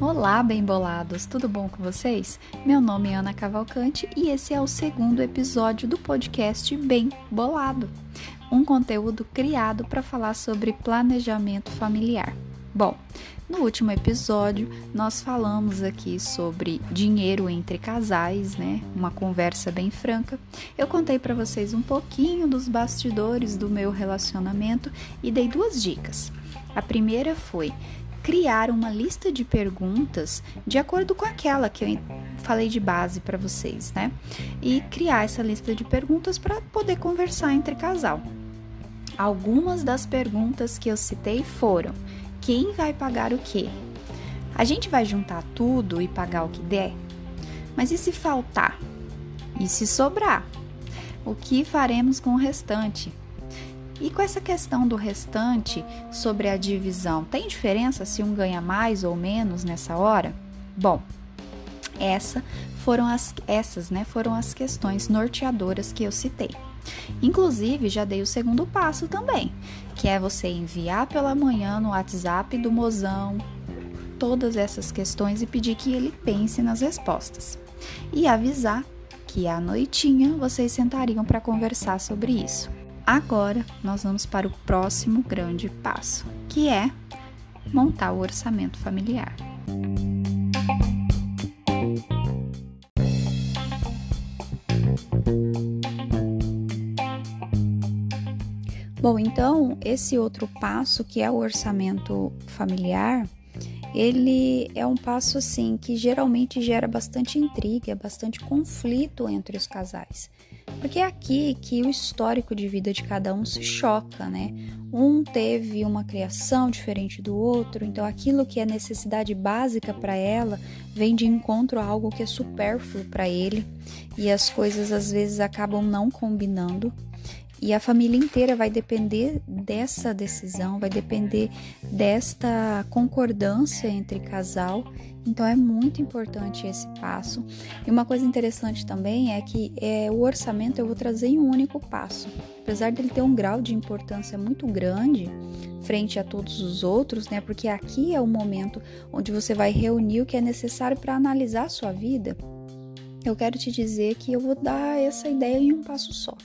Olá, bem bolados, tudo bom com vocês? Meu nome é Ana Cavalcante e esse é o segundo episódio do podcast Bem Bolado, um conteúdo criado para falar sobre planejamento familiar. Bom, no último episódio nós falamos aqui sobre dinheiro entre casais, né? Uma conversa bem franca. Eu contei para vocês um pouquinho dos bastidores do meu relacionamento e dei duas dicas. A primeira foi criar uma lista de perguntas de acordo com aquela que eu falei de base para vocês, né? E criar essa lista de perguntas para poder conversar entre casal. Algumas das perguntas que eu citei foram: quem vai pagar o quê? A gente vai juntar tudo e pagar o que der? Mas e se faltar? E se sobrar? O que faremos com o restante? E com essa questão do restante sobre a divisão, tem diferença se um ganha mais ou menos nessa hora? Bom, essa foram as, essas né, foram as questões norteadoras que eu citei. Inclusive, já dei o segundo passo também, que é você enviar pela manhã no WhatsApp do mozão todas essas questões e pedir que ele pense nas respostas. E avisar que à noitinha vocês sentariam para conversar sobre isso. Agora nós vamos para o próximo grande passo, que é montar o orçamento familiar. Bom, então esse outro passo, que é o orçamento familiar, ele é um passo assim que geralmente gera bastante intriga, bastante conflito entre os casais. Porque é aqui que o histórico de vida de cada um se choca, né? Um teve uma criação diferente do outro, então aquilo que é necessidade básica para ela vem de encontro a algo que é supérfluo para ele, e as coisas às vezes acabam não combinando. E a família inteira vai depender dessa decisão, vai depender desta concordância entre casal. Então é muito importante esse passo. E uma coisa interessante também é que é, o orçamento eu vou trazer em um único passo. Apesar dele ter um grau de importância muito grande frente a todos os outros, né? Porque aqui é o momento onde você vai reunir o que é necessário para analisar a sua vida. Eu quero te dizer que eu vou dar essa ideia em um passo só.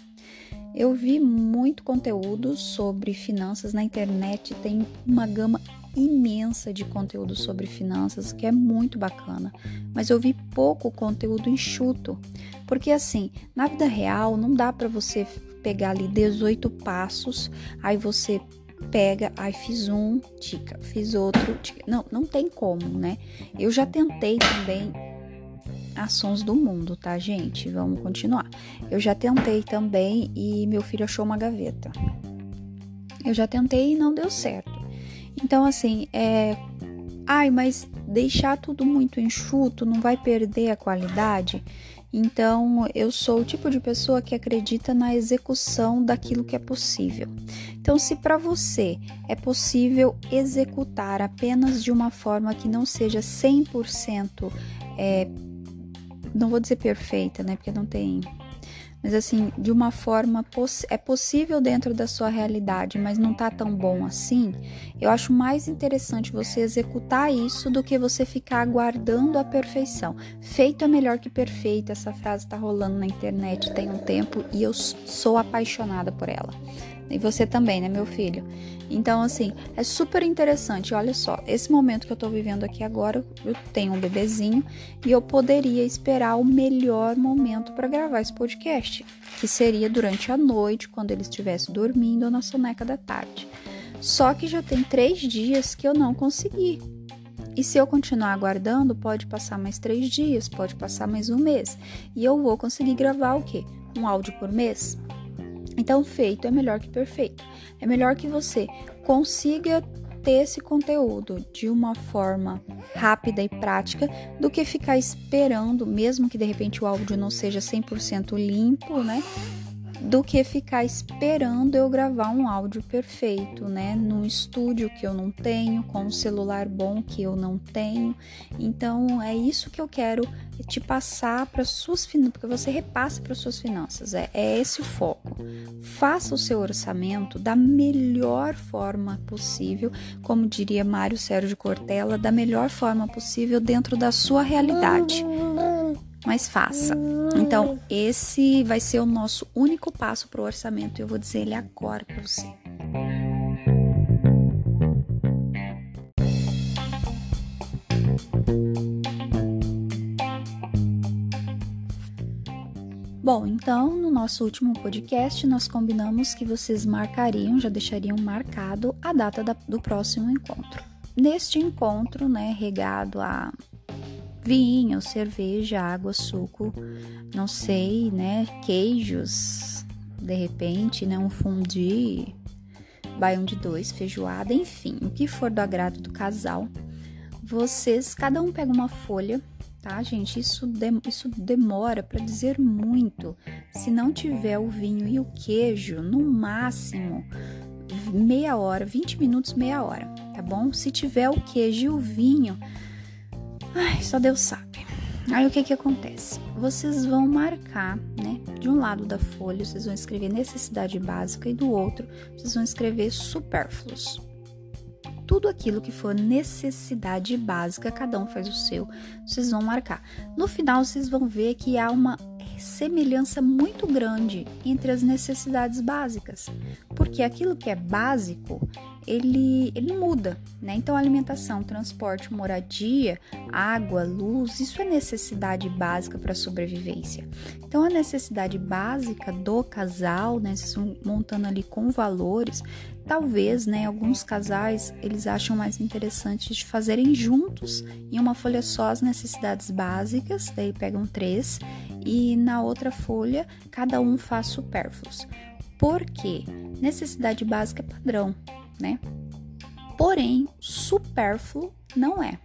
Eu vi muito conteúdo sobre finanças na internet, tem uma gama imensa de conteúdo sobre finanças que é muito bacana, mas eu vi pouco conteúdo enxuto, porque assim, na vida real não dá para você pegar ali 18 passos, aí você pega, aí fiz um, tica, fiz outro, tica. Não, não tem como, né? Eu já tentei também ações do mundo, tá, gente? Vamos continuar. Eu já tentei também e meu filho achou uma gaveta. Eu já tentei e não deu certo. Então, assim, é. Ai, mas deixar tudo muito enxuto não vai perder a qualidade? Então, eu sou o tipo de pessoa que acredita na execução daquilo que é possível. Então, se para você é possível executar apenas de uma forma que não seja 100% é, não vou dizer perfeita, né? Porque não tem. Mas assim, de uma forma é possível dentro da sua realidade, mas não tá tão bom assim. Eu acho mais interessante você executar isso do que você ficar aguardando a perfeição. Feito é melhor que perfeito. Essa frase tá rolando na internet tem um tempo e eu sou apaixonada por ela. E você também, né, meu filho? Então, assim, é super interessante. Olha só, esse momento que eu tô vivendo aqui agora, eu tenho um bebezinho e eu poderia esperar o melhor momento para gravar esse podcast, que seria durante a noite, quando ele estivesse dormindo ou na soneca da tarde. Só que já tem três dias que eu não consegui. E se eu continuar aguardando, pode passar mais três dias, pode passar mais um mês. E eu vou conseguir gravar o quê? Um áudio por mês? Então, feito é melhor que perfeito. É melhor que você consiga ter esse conteúdo de uma forma rápida e prática do que ficar esperando, mesmo que de repente o áudio não seja 100% limpo, né? Do que ficar esperando eu gravar um áudio perfeito, né? Num estúdio que eu não tenho, com um celular bom que eu não tenho. Então é isso que eu quero te passar para suas finanças, porque você repassa para suas finanças. É, é esse o foco. Faça o seu orçamento da melhor forma possível, como diria Mário Sérgio Cortella, da melhor forma possível dentro da sua realidade mas faça. Então, esse vai ser o nosso único passo para o orçamento. Eu vou dizer ele agora para você. Bom, então no nosso último podcast nós combinamos que vocês marcariam, já deixariam marcado a data da, do próximo encontro. Neste encontro, né, regado a vinho, cerveja, água, suco, não sei, né? Queijos, de repente, né? Um fundi, baião de dois, feijoada, enfim, o que for do agrado do casal. Vocês, cada um pega uma folha, tá, gente? Isso, de, isso demora para dizer muito. Se não tiver o vinho e o queijo, no máximo meia hora, 20 minutos, meia hora, tá bom? Se tiver o queijo e o vinho, Ai, só Deus sabe. Aí o que que acontece? Vocês vão marcar, né? De um lado da folha, vocês vão escrever necessidade básica e do outro, vocês vão escrever supérfluos. Tudo aquilo que for necessidade básica, cada um faz o seu, vocês vão marcar. No final, vocês vão ver que há uma semelhança muito grande entre as necessidades básicas, porque aquilo que é básico ele, ele muda, né? Então, alimentação, transporte, moradia, água, luz, isso é necessidade básica para a sobrevivência. Então, a necessidade básica do casal, né? Vocês montando ali com valores. Talvez, né? Alguns casais eles acham mais interessante de fazerem juntos em uma folha só as necessidades básicas, daí pegam três, e na outra folha cada um faz supérfluos. Por quê? Necessidade básica é padrão né? Porém, supérfluo não é.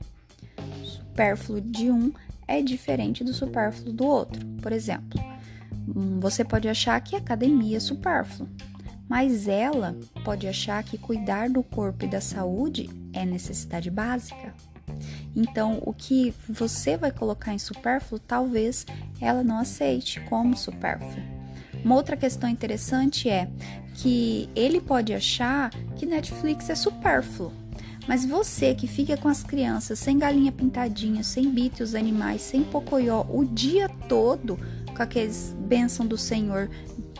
Supérfluo de um é diferente do supérfluo do outro. Por exemplo, hum, você pode achar que academia é supérfluo, mas ela pode achar que cuidar do corpo e da saúde é necessidade básica. Então, o que você vai colocar em supérfluo, talvez ela não aceite como supérfluo. Uma outra questão interessante é que ele pode achar que Netflix é supérfluo. Mas você que fica com as crianças sem galinha pintadinha, sem bitos os animais, sem pocoyó o dia todo, com aqueles bênção do Senhor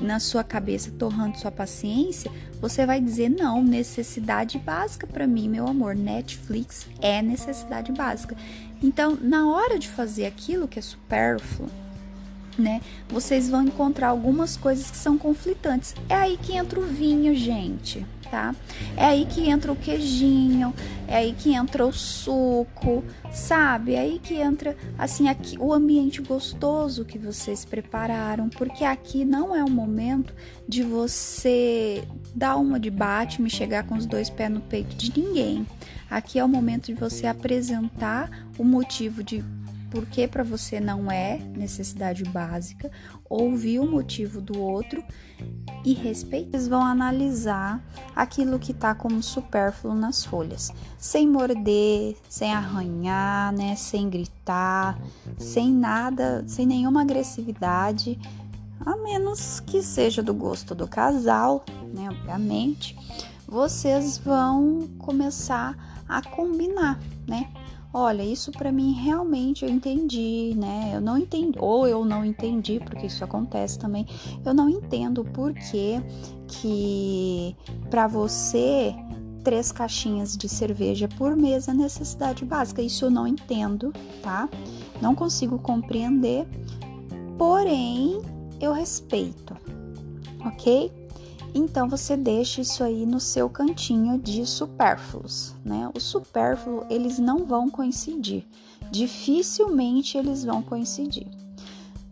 na sua cabeça, torrando sua paciência, você vai dizer não, necessidade básica para mim, meu amor. Netflix é necessidade básica. Então, na hora de fazer aquilo que é supérfluo, né? Vocês vão encontrar algumas coisas que são conflitantes. É aí que entra o vinho, gente, tá? É aí que entra o queijinho, é aí que entra o suco, sabe? É aí que entra assim aqui o ambiente gostoso que vocês prepararam, porque aqui não é o momento de você dar uma de bate, me chegar com os dois pés no peito de ninguém. Aqui é o momento de você apresentar o motivo de por que para você não é necessidade básica, ouvir o motivo do outro e respeitar. Eles vão analisar aquilo que está como supérfluo nas folhas, sem morder, sem arranhar, né, sem gritar, sem nada, sem nenhuma agressividade, a menos que seja do gosto do casal, né, obviamente. Vocês vão começar a combinar, né? Olha, isso para mim realmente eu entendi, né? Eu não entendi, ou eu não entendi, porque isso acontece também. Eu não entendo por que que para você três caixinhas de cerveja por mês é necessidade básica. Isso eu não entendo, tá? Não consigo compreender, porém eu respeito, ok? Então você deixa isso aí no seu cantinho de supérfluos, né? Os supérfluos, eles não vão coincidir. Dificilmente eles vão coincidir.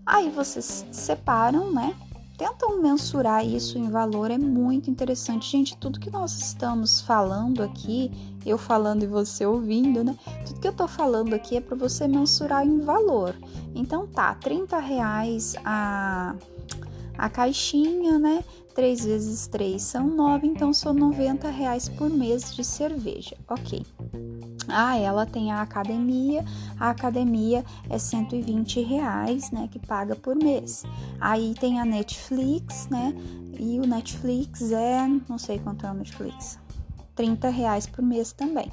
Aí vocês separam, né? Tentam mensurar isso em valor, é muito interessante. Gente, tudo que nós estamos falando aqui, eu falando e você ouvindo, né? Tudo que eu tô falando aqui é para você mensurar em valor. Então tá, 30 reais a a caixinha, né? 3 vezes 3 são 9, então são 90 reais por mês de cerveja. Ok. Ah, ela tem a academia, a academia é 120 reais, né, que paga por mês. Aí tem a Netflix, né, e o Netflix é, não sei quanto é o Netflix, 30 reais por mês também.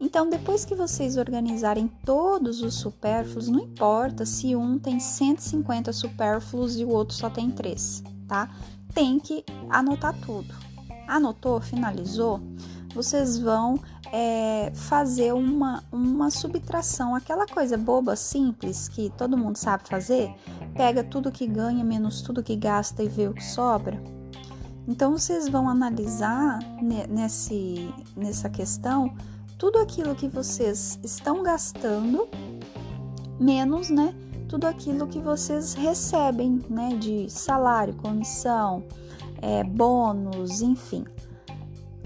Então, depois que vocês organizarem todos os supérfluos, não importa se um tem 150 supérfluos e o outro só tem 3, tá? Tem que anotar tudo. Anotou, finalizou? Vocês vão é, fazer uma, uma subtração, aquela coisa boba, simples, que todo mundo sabe fazer. Pega tudo que ganha menos tudo que gasta e vê o que sobra. Então, vocês vão analisar nesse, nessa questão tudo aquilo que vocês estão gastando, menos, né, tudo aquilo que vocês recebem, né, de salário, comissão, é, bônus, enfim.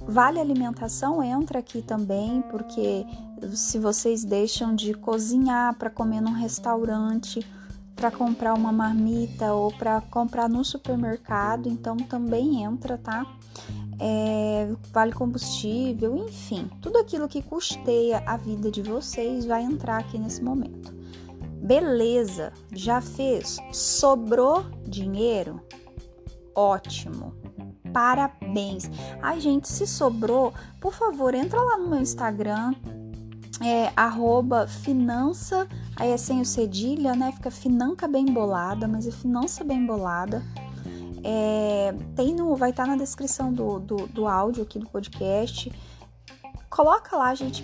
Vale alimentação entra aqui também, porque se vocês deixam de cozinhar para comer num restaurante, para comprar uma marmita ou para comprar no supermercado, então também entra, tá? É, vale combustível, enfim, tudo aquilo que custeia a vida de vocês vai entrar aqui nesse momento. Beleza, já fez? Sobrou dinheiro? Ótimo. Parabéns. Ai, gente, se sobrou, por favor, entra lá no meu Instagram, é arroba finança, aí é sem o cedilha, né? Fica financa bem bolada, mas é finança bem bolada. É, tem no, vai estar tá na descrição do, do, do áudio aqui do podcast. Coloca lá, gente,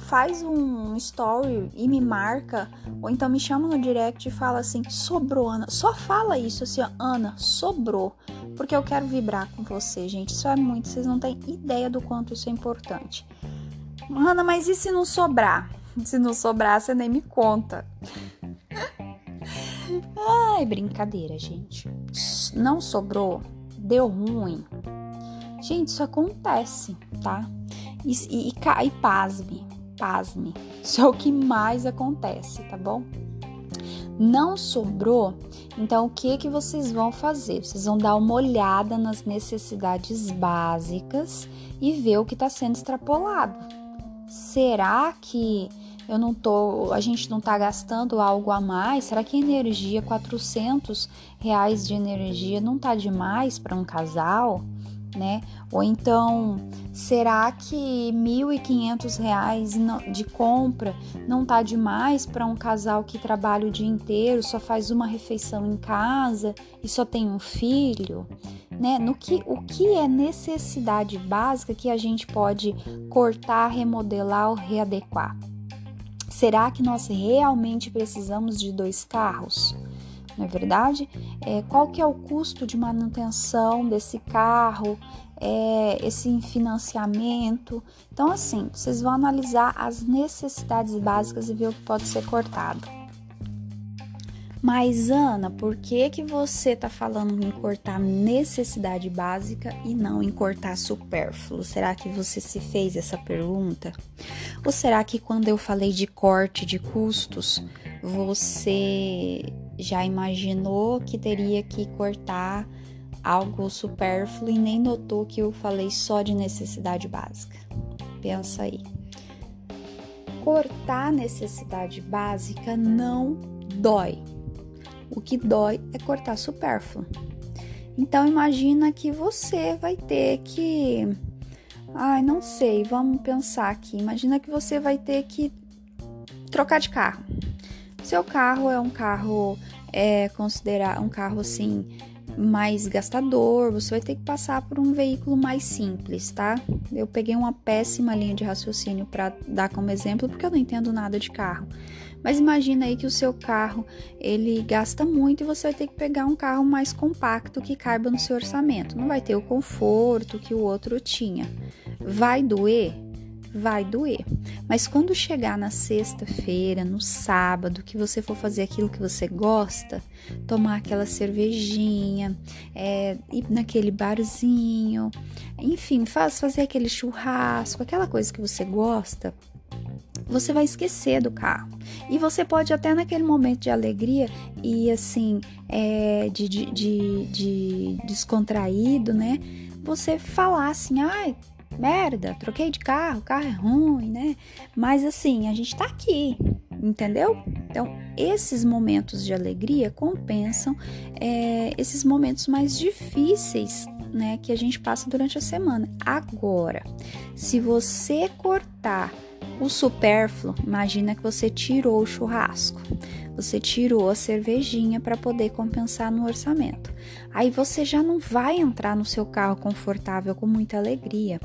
faz um story e me marca, ou então me chama no direct e fala assim: sobrou, Ana. Só fala isso assim, ó, Ana, sobrou. Porque eu quero vibrar com você, gente. Isso é muito, vocês não têm ideia do quanto isso é importante. Ana, mas e se não sobrar? Se não sobrar, você nem me conta. Ai, brincadeira, gente. Não sobrou, deu ruim. Gente, isso acontece, tá? E, e, e, e pasme, pasme. Isso é o que mais acontece, tá bom? Não sobrou, então o que que vocês vão fazer? Vocês vão dar uma olhada nas necessidades básicas e ver o que está sendo extrapolado. Será que eu não tô, a gente não tá gastando algo a mais? Será que energia, 400 reais de energia não tá demais para um casal, né? Ou então, será que 1.500 reais de compra não tá demais para um casal que trabalha o dia inteiro, só faz uma refeição em casa e só tem um filho? Né? No que, o que é necessidade básica que a gente pode cortar, remodelar ou readequar? Será que nós realmente precisamos de dois carros? Não é verdade? É, qual que é o custo de manutenção desse carro? É, esse financiamento. Então, assim, vocês vão analisar as necessidades básicas e ver o que pode ser cortado. Mas Ana, por que que você está falando em cortar necessidade básica e não em cortar supérfluo? Será que você se fez essa pergunta? Ou será que quando eu falei de corte de custos, você já imaginou que teria que cortar algo supérfluo e nem notou que eu falei só de necessidade básica? Pensa aí. Cortar necessidade básica não dói o que dói é cortar supérfluo. Então imagina que você vai ter que Ai, não sei, vamos pensar aqui. Imagina que você vai ter que trocar de carro. Seu carro é um carro é considerar um carro assim mais gastador, você vai ter que passar por um veículo mais simples, tá? Eu peguei uma péssima linha de raciocínio para dar como exemplo, porque eu não entendo nada de carro. Mas imagina aí que o seu carro ele gasta muito e você vai ter que pegar um carro mais compacto que caiba no seu orçamento. Não vai ter o conforto que o outro tinha. Vai doer? Vai doer. Mas quando chegar na sexta-feira, no sábado, que você for fazer aquilo que você gosta, tomar aquela cervejinha, é, ir naquele barzinho, enfim, faz, fazer aquele churrasco, aquela coisa que você gosta, você vai esquecer do carro. E você pode até naquele momento de alegria e assim, é, de, de, de, de descontraído, né? Você falar assim, ai, merda, troquei de carro, o carro é ruim, né? Mas assim, a gente tá aqui, entendeu? Então, esses momentos de alegria compensam é, esses momentos mais difíceis né, que a gente passa durante a semana. Agora, se você cortar o supérfluo, imagina que você tirou o churrasco, você tirou a cervejinha para poder compensar no orçamento. Aí você já não vai entrar no seu carro confortável com muita alegria,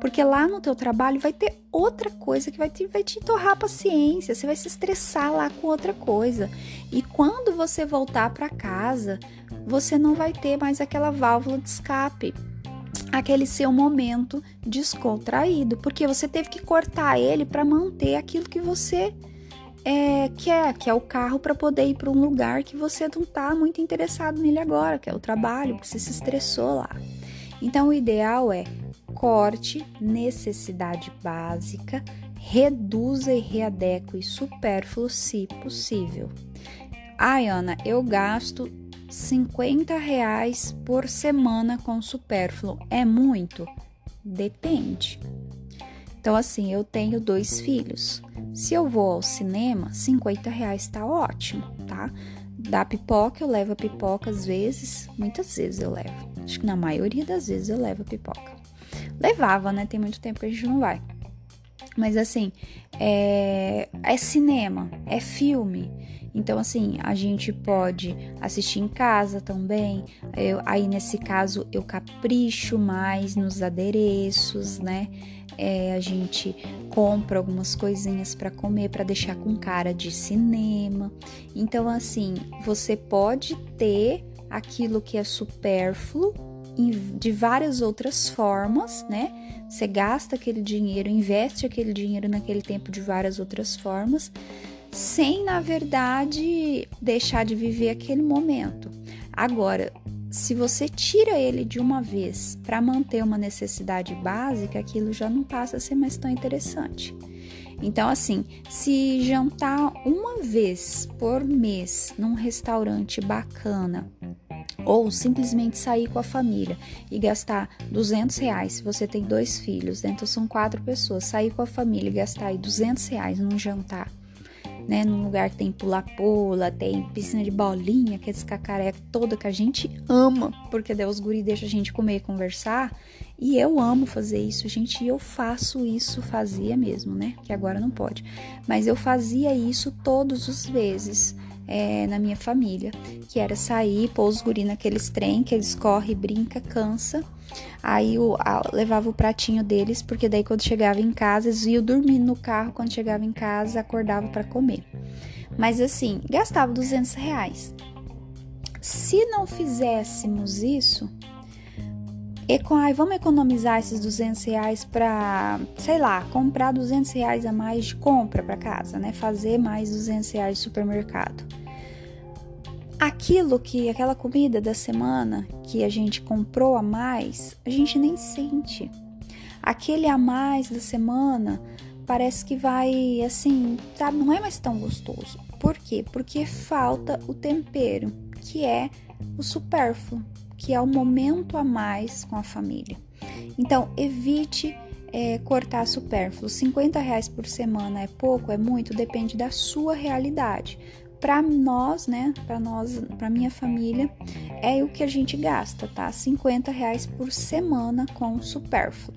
porque lá no teu trabalho vai ter outra coisa que vai te, vai te torrar a paciência, você vai se estressar lá com outra coisa. E quando você voltar para casa, você não vai ter mais aquela válvula de escape aquele seu momento descontraído, porque você teve que cortar ele para manter aquilo que você é, quer, que é o carro para poder ir para um lugar que você não está muito interessado nele agora, que é o trabalho, porque você se estressou lá. Então, o ideal é corte necessidade básica, reduza e readeque supérfluo se possível. Ai, Ana, eu gasto 50 reais por semana com supérfluo é muito? Depende. Então, assim, eu tenho dois filhos. Se eu vou ao cinema, 50 reais tá ótimo, tá? Da pipoca, eu levo a pipoca às vezes, muitas vezes eu levo. Acho que na maioria das vezes eu levo a pipoca. Levava, né? Tem muito tempo que a gente não vai. Mas assim, é, é cinema, é filme. Então, assim, a gente pode assistir em casa também. Eu, aí, nesse caso, eu capricho mais nos adereços, né? É, a gente compra algumas coisinhas para comer, para deixar com cara de cinema. Então, assim, você pode ter aquilo que é supérfluo de várias outras formas, né? Você gasta aquele dinheiro, investe aquele dinheiro naquele tempo de várias outras formas, sem, na verdade, deixar de viver aquele momento. Agora, se você tira ele de uma vez para manter uma necessidade básica, aquilo já não passa a ser mais tão interessante. Então, assim, se jantar uma vez por mês num restaurante bacana ou simplesmente sair com a família e gastar 200 reais, se você tem dois filhos, então são quatro pessoas, sair com a família e gastar aí 200 reais num jantar né? Num lugar que tem pula-pula, tem piscina de bolinha, que é esse todo que a gente ama, porque Deus guri deixa a gente comer e conversar. E eu amo fazer isso, gente, e eu faço isso, fazia mesmo, né? Que agora não pode. Mas eu fazia isso todos os vezes é, na minha família, que era sair, pôr os guri naqueles trem, que eles correm, brinca, cansa. Aí eu levava o pratinho deles, porque daí quando chegava em casa, eles iam dormindo no carro, quando chegava em casa, acordava para comer. Mas assim, gastava 200 reais. Se não fizéssemos isso, Eco, ai, vamos economizar esses 200 reais para, sei lá, comprar 200 reais a mais de compra para casa, né? Fazer mais 200 reais de supermercado. Aquilo que, aquela comida da semana que a gente comprou a mais, a gente nem sente. Aquele a mais da semana parece que vai, assim, sabe, não é mais tão gostoso. Por quê? Porque falta o tempero, que é o supérfluo que é o momento a mais com a família. Então, evite é, cortar supérfluo. 50 reais por semana é pouco, é muito, depende da sua realidade. Para nós, né? Para nós, para minha família, é o que a gente gasta, tá? 50 reais por semana com supérfluo.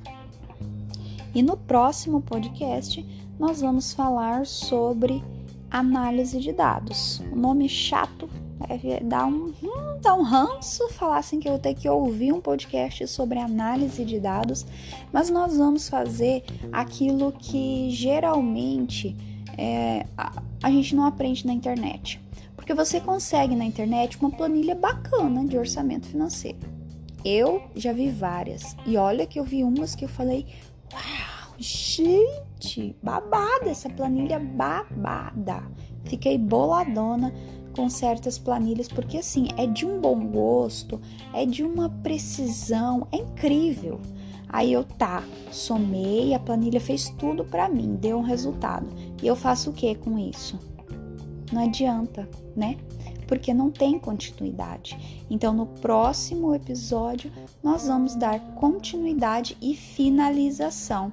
E no próximo podcast nós vamos falar sobre análise de dados. O nome chato é, dá um, hum, dá um ranço falar assim que eu vou ter que ouvir um podcast sobre análise de dados, mas nós vamos fazer aquilo que geralmente é, a, a gente não aprende na internet. Porque você consegue na internet uma planilha bacana de orçamento financeiro. Eu já vi várias. E olha que eu vi umas que eu falei: Uau, gente, babada, essa planilha babada. Fiquei boladona com certas planilhas, porque assim, é de um bom gosto, é de uma precisão, é incrível. Aí eu tá, somei, a planilha fez tudo para mim, deu um resultado. E eu faço o que com isso? Não adianta, né? Porque não tem continuidade. Então, no próximo episódio, nós vamos dar continuidade e finalização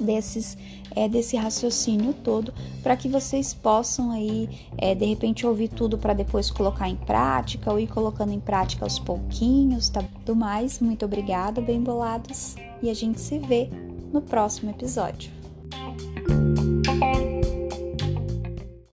desses é, desse raciocínio todo para que vocês possam aí é, de repente ouvir tudo para depois colocar em prática ou ir colocando em prática aos pouquinhos, tá? Do mais, muito obrigada, bem bolados, e a gente se vê no próximo episódio.